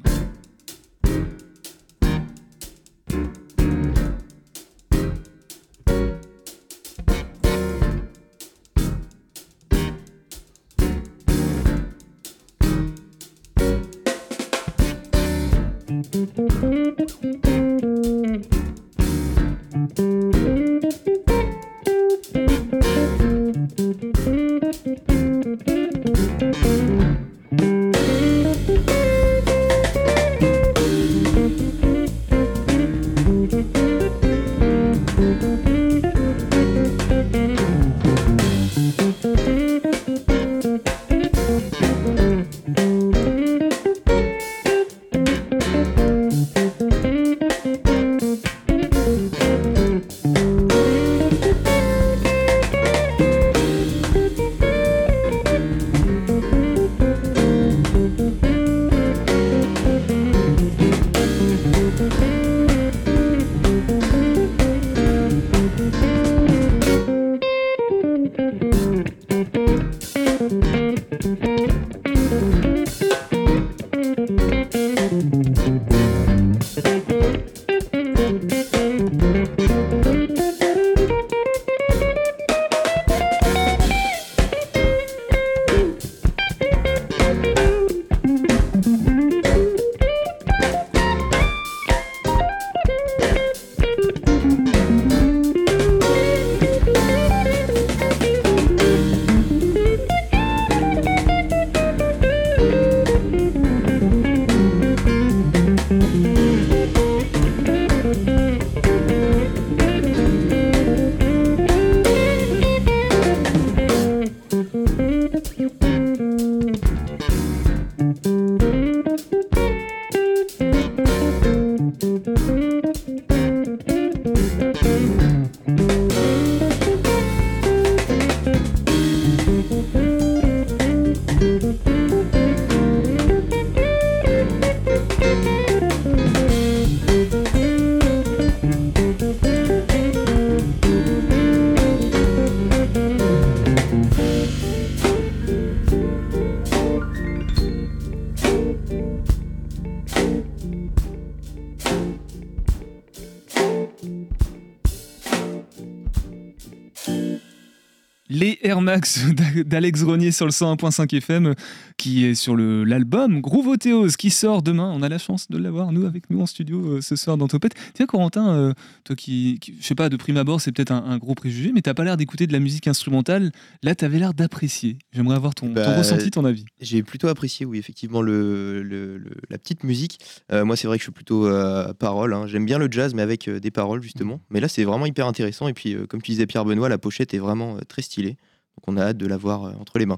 d'Alex Grenier sur le 101.5 FM qui est sur l'album Groovothéose qui sort demain. On a la chance de l'avoir, nous, avec nous en studio ce soir dans Topette. Tiens, Corentin, toi qui, je sais pas, de prime abord, c'est peut-être un, gros préjugé, mais t'as pas l'air d'écouter de la musique instrumentale. Là, tu avais l'air d'apprécier. J'aimerais avoir ton, ton, Bah, ressenti, ton avis. J'ai plutôt apprécié, oui, effectivement, le, le- le- la petite musique. Euh, moi, c'est vrai que je suis plutôt euh, parole. hein. J'aime bien le jazz, mais avec euh, des paroles, justement. Mais là, c'est vraiment hyper intéressant. Et puis, euh, comme tu disais, Pierre Benoît, la pochette est vraiment euh, très stylée. Donc, on a hâte de la voir euh, entre les mains.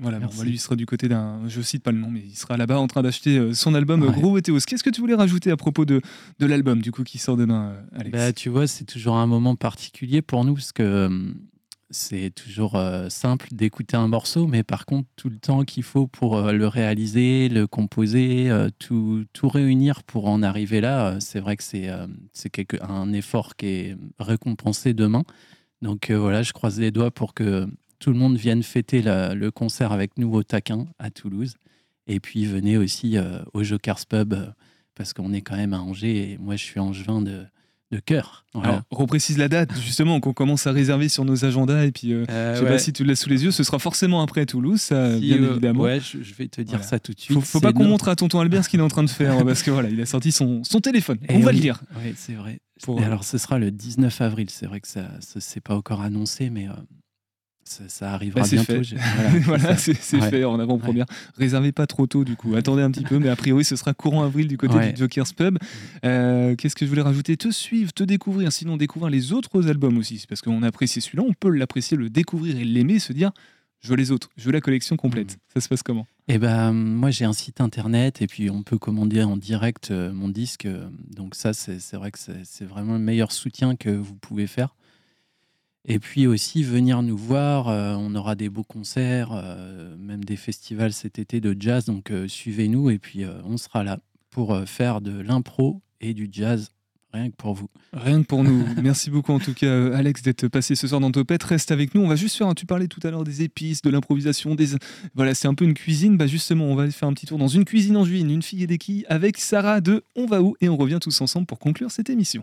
Voilà, bon, lui, il sera du côté d'un. Je cite pas le nom, mais il sera là-bas en train d'acheter euh, son album Ouais. Gros Théos. Qu'est-ce que tu voulais rajouter à propos de, de l'album, du coup, qui sort demain, euh, Alex? Bah, tu vois, c'est toujours un moment particulier pour nous parce que euh, c'est toujours euh, simple d'écouter un morceau, mais par contre, tout le temps qu'il faut pour euh, le réaliser, le composer, euh, tout, tout réunir pour en arriver là, euh, c'est vrai que c'est euh, c'est quelque- un effort qui est récompensé demain. Donc euh, voilà, je croise les doigts pour que tout le monde vienne fêter la- le concert avec nous au Taquin à Toulouse. Et puis venez aussi euh, au Jokers Pub euh, parce qu'on est quand même à Angers et moi je suis angevin de, de cœur. Voilà. Alors, reprécise la date, justement, qu'on commence à réserver sur nos agendas. Et puis, euh, Euh, je sais pas si tu l'as sous les yeux, ce sera forcément après Toulouse, ça, Si, bien euh, évidemment. ouais, je, je vais te dire Voilà. ça tout de suite. Faut, faut pas qu'on montre à tonton Albert ce qu'il est en train de faire, parce que voilà, il a sorti son, son téléphone. Eh On va le dire. Oui, c'est vrai. Pour- Et alors, ce sera le 19 avril. C'est vrai que ça, ça c'est pas encore annoncé, mais euh, ça, ça arrivera Bah, c'est bientôt. fait. Voilà, ça. c'est Ouais. fait en avant-première. Réservez pas trop tôt, du coup. Attendez un petit peu, mais a priori, ce sera courant avril du côté Ouais. du Jokers Pub. Euh, Qu'est-ce que je voulais rajouter? Te suivre, te découvrir, sinon découvrir les autres albums aussi. Parce qu'on a apprécié celui-là, on peut l'apprécier, le découvrir et l'aimer, se dire je veux les autres, je veux la collection complète. Mmh. Ça se passe comment? Eh ben, moi, j'ai un site internet et puis on peut commander en direct euh, mon disque. euh, Donc ça, c'est vrai que c'est vraiment le meilleur soutien que vous pouvez faire. Et puis aussi venir nous voir. euh, on aura des beaux concerts, euh, même des festivals cet été de jazz. Donc euh, suivez-nous et puis on sera là pour faire de l'impro et du jazz, rien que pour vous. Rien que pour nous. Merci beaucoup en tout cas, Alex, d'être passé ce soir dans Topette. Reste avec nous. On va juste faire. un- Tu parlais tout à l'heure des épices, de l'improvisation, des. Voilà, c'est un peu une cuisine. Bah justement, on va faire un petit tour dans une cuisine en juin, une fille et des quilles avec Sarah de On va où? Et on revient tous ensemble pour conclure cette émission.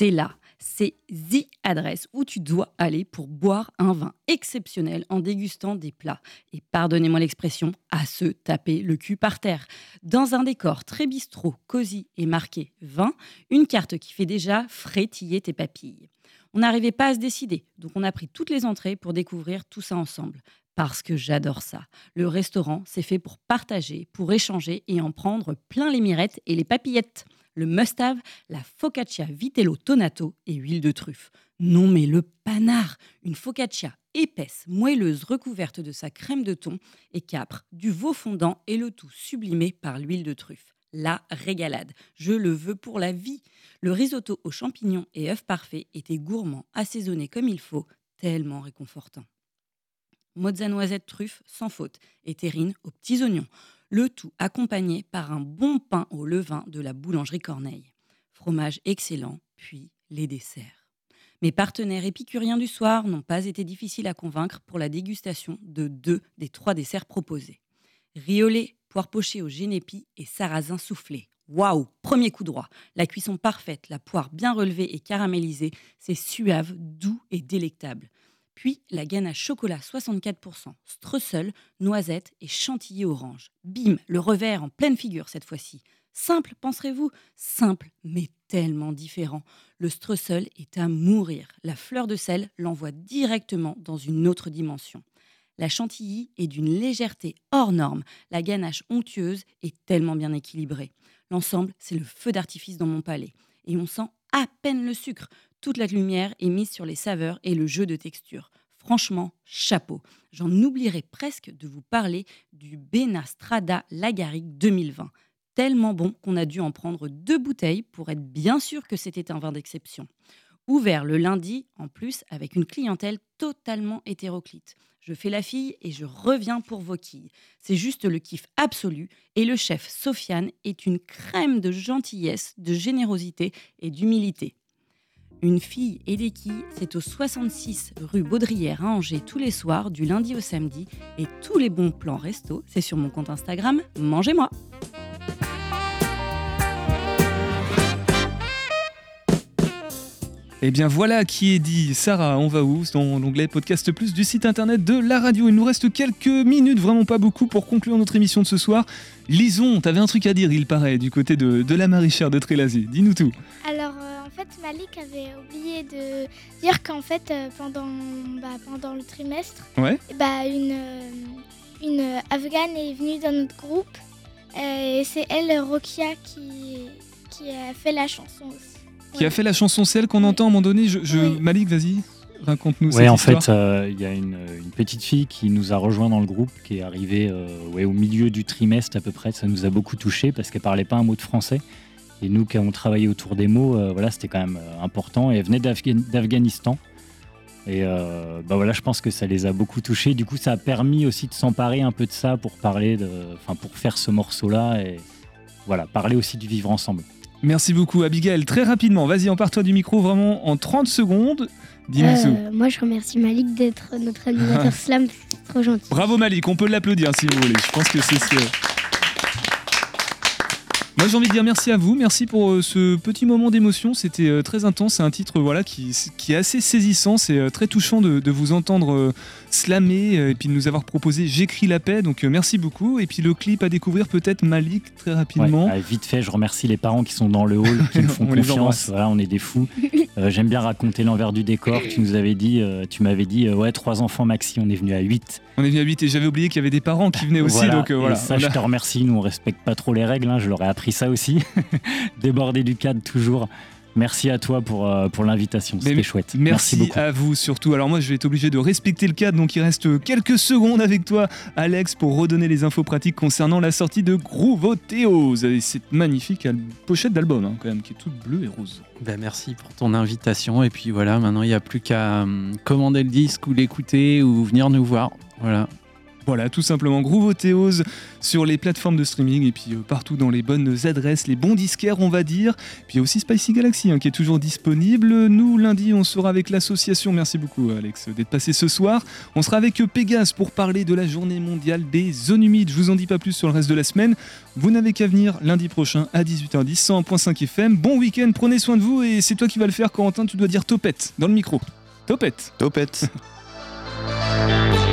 C'est là, c'est the adresse où tu dois aller pour boire un vin exceptionnel en dégustant des plats. Et pardonnez-moi l'expression, à se taper le cul par terre. Dans un décor très bistrot, cosy et marqué vin, une carte qui fait déjà frétiller tes papilles. On n'arrivait pas à se décider, donc on a pris toutes les entrées pour découvrir tout ça ensemble. Parce que j'adore ça. Le restaurant, c'est fait pour partager, pour échanger et en prendre plein les mirettes et les papillettes. Le must-have, la focaccia vitello tonato et huile de truffe. Non mais le panard Une focaccia épaisse, moelleuse, recouverte de sa crème de thon et capre, du veau fondant et le tout sublimé par l'huile de truffe. La régalade. Je le veux pour la vie. Le risotto aux champignons et œufs parfaits était gourmand, assaisonné comme il faut, tellement réconfortant. Mozza noisette truffe sans faute et terrine aux petits oignons. Le tout accompagné par un bon pain au levain de la boulangerie Corneille. Fromage excellent, puis les desserts. Mes partenaires épicuriens du soir n'ont pas été difficiles à convaincre pour la dégustation de deux des trois desserts proposés. Riolet, poire pochée au génépi et sarrasin soufflé. Waouh Premier coup droit. La cuisson parfaite, la poire bien relevée et caramélisée, c'est suave, doux et délectable. Puis la ganache chocolat 64%, streusel, noisette et chantilly orange. Bim, le revers en pleine figure cette fois-ci. Simple, penserez-vous? Simple, mais tellement différent. Le streusel est à mourir. La fleur de sel l'envoie directement dans une autre dimension. La chantilly est d'une légèreté hors norme. La ganache onctueuse est tellement bien équilibrée. L'ensemble, c'est le feu d'artifice dans mon palais. Et on sent à peine le sucre. Toute la lumière est mise sur les saveurs et le jeu de texture. Franchement, chapeau. J'en oublierais presque de vous parler du Benastrada Lagaric 2020. Tellement bon qu'on a dû en prendre deux bouteilles pour être bien sûr que c'était un vin d'exception. Ouvert le lundi, en plus, avec une clientèle totalement hétéroclite. Je fais la fille et je reviens pour vos quilles. C'est juste le kiff absolu et le chef Sofiane est une crème de gentillesse, de générosité et d'humilité. Une fille et des quilles, c'est au 66 rue Baudrière à Angers tous les soirs, du lundi au samedi. Et tous les bons plans resto, c'est sur mon compte Instagram Mangez-moi. Eh bien voilà qui est dit. Sarah, on va où Dans l'onglet Podcast Plus du site internet de la radio? Il nous reste quelques minutes, vraiment pas beaucoup, pour conclure notre émission de ce soir. Lison, t'avais un truc à dire, il paraît, du côté de, de la maraîchère de Trélazé. Dis-nous tout. Alors, euh, fait, Malik avait oublié de dire qu'en fait, euh, pendant, bah, pendant le trimestre, Ouais. bah, une, euh, une Afghane est venue dans notre groupe. euh, et c'est elle, Rokia, qui, qui a fait la chanson aussi. Qui a fait la chanson celle qu'on entend à un moment donné. Je, je- Malik, vas-y, raconte-nous Ouais, en histoire. fait, euh, il y a une, une petite fille qui nous a rejoint dans le groupe, qui est arrivée euh, ouais, au milieu du trimestre à peu près. Ça nous a beaucoup touché parce qu'elle parlait pas un mot de français. Et nous qui avons travaillé autour des mots, euh, voilà, c'était quand même euh, important. Et elle venait d'Afghan- d'Afghanistan. Et euh, bah voilà, je pense que ça les a beaucoup touchés. Du coup, ça a permis aussi de s'emparer un peu de ça pour parler, enfin pour faire ce morceau-là et voilà, parler aussi du vivre ensemble. Merci beaucoup, Abigail. Très rapidement, vas-y, empare-toi du micro vraiment en 30 secondes. Dis-nous. Euh, moi, je remercie Malik d'être notre animateur slam. C'est trop gentil. Bravo Malik, on peut l'applaudir si vous voulez. Je pense que c'est ce. Moi j'ai envie de dire merci à vous, merci pour euh, ce petit moment d'émotion, c'était euh, très intense, c'est un titre euh, voilà, qui, qui est assez saisissant, c'est euh, très touchant de, de vous entendre slammer et puis de nous avoir proposé J'écris la paix, donc merci beaucoup. Et puis le clip à découvrir peut-être Malik très rapidement. Ouais, vite fait, je remercie les parents qui sont dans le hall, qui nous font On confiance. Voilà, on est des fous. J'aime bien raconter l'envers du décor. Tu nous avais dit, tu m'avais dit, ouais, trois enfants maxi, on est venu à 8. On est venu à 8 et j'avais oublié qu'il y avait des parents qui venaient aussi, Voilà, donc euh, et voilà. ça, je te remercie. Nous, on respecte pas trop les règles. hein, Je leur ai appris ça aussi. Déborder du cadre toujours. Merci à toi pour, euh, pour l'invitation. Mais C'était chouette. Merci, beaucoup. à vous surtout. Alors moi je vais être obligé de respecter le cadre, donc il reste quelques secondes avec toi Alex pour redonner les infos pratiques concernant la sortie de Groovoteos et cette magnifique pochette d'album hein, quand même qui est toute bleue et rose. Ben, merci pour ton invitation. Et puis voilà, maintenant il n'y a plus qu'à hum, commander le disque ou l'écouter ou venir nous voir. Voilà. Voilà, tout simplement Groovoteos sur les plateformes de streaming et puis euh, partout dans les bonnes adresses, les bons disquaires on va dire. Puis il y a aussi Spicy Galaxy hein, qui est toujours disponible. Nous lundi on sera avec l'association, merci beaucoup Alex d'être passé ce soir. On sera avec Pégase pour parler de la journée mondiale des zones humides. Je vous en dis pas plus sur le reste de la semaine. Vous n'avez qu'à venir lundi prochain à 18h10, 100.5 FM. Bon week-end, prenez soin de vous et c'est toi qui vas le faire Corentin, tu dois dire topette dans le micro. Topette Topette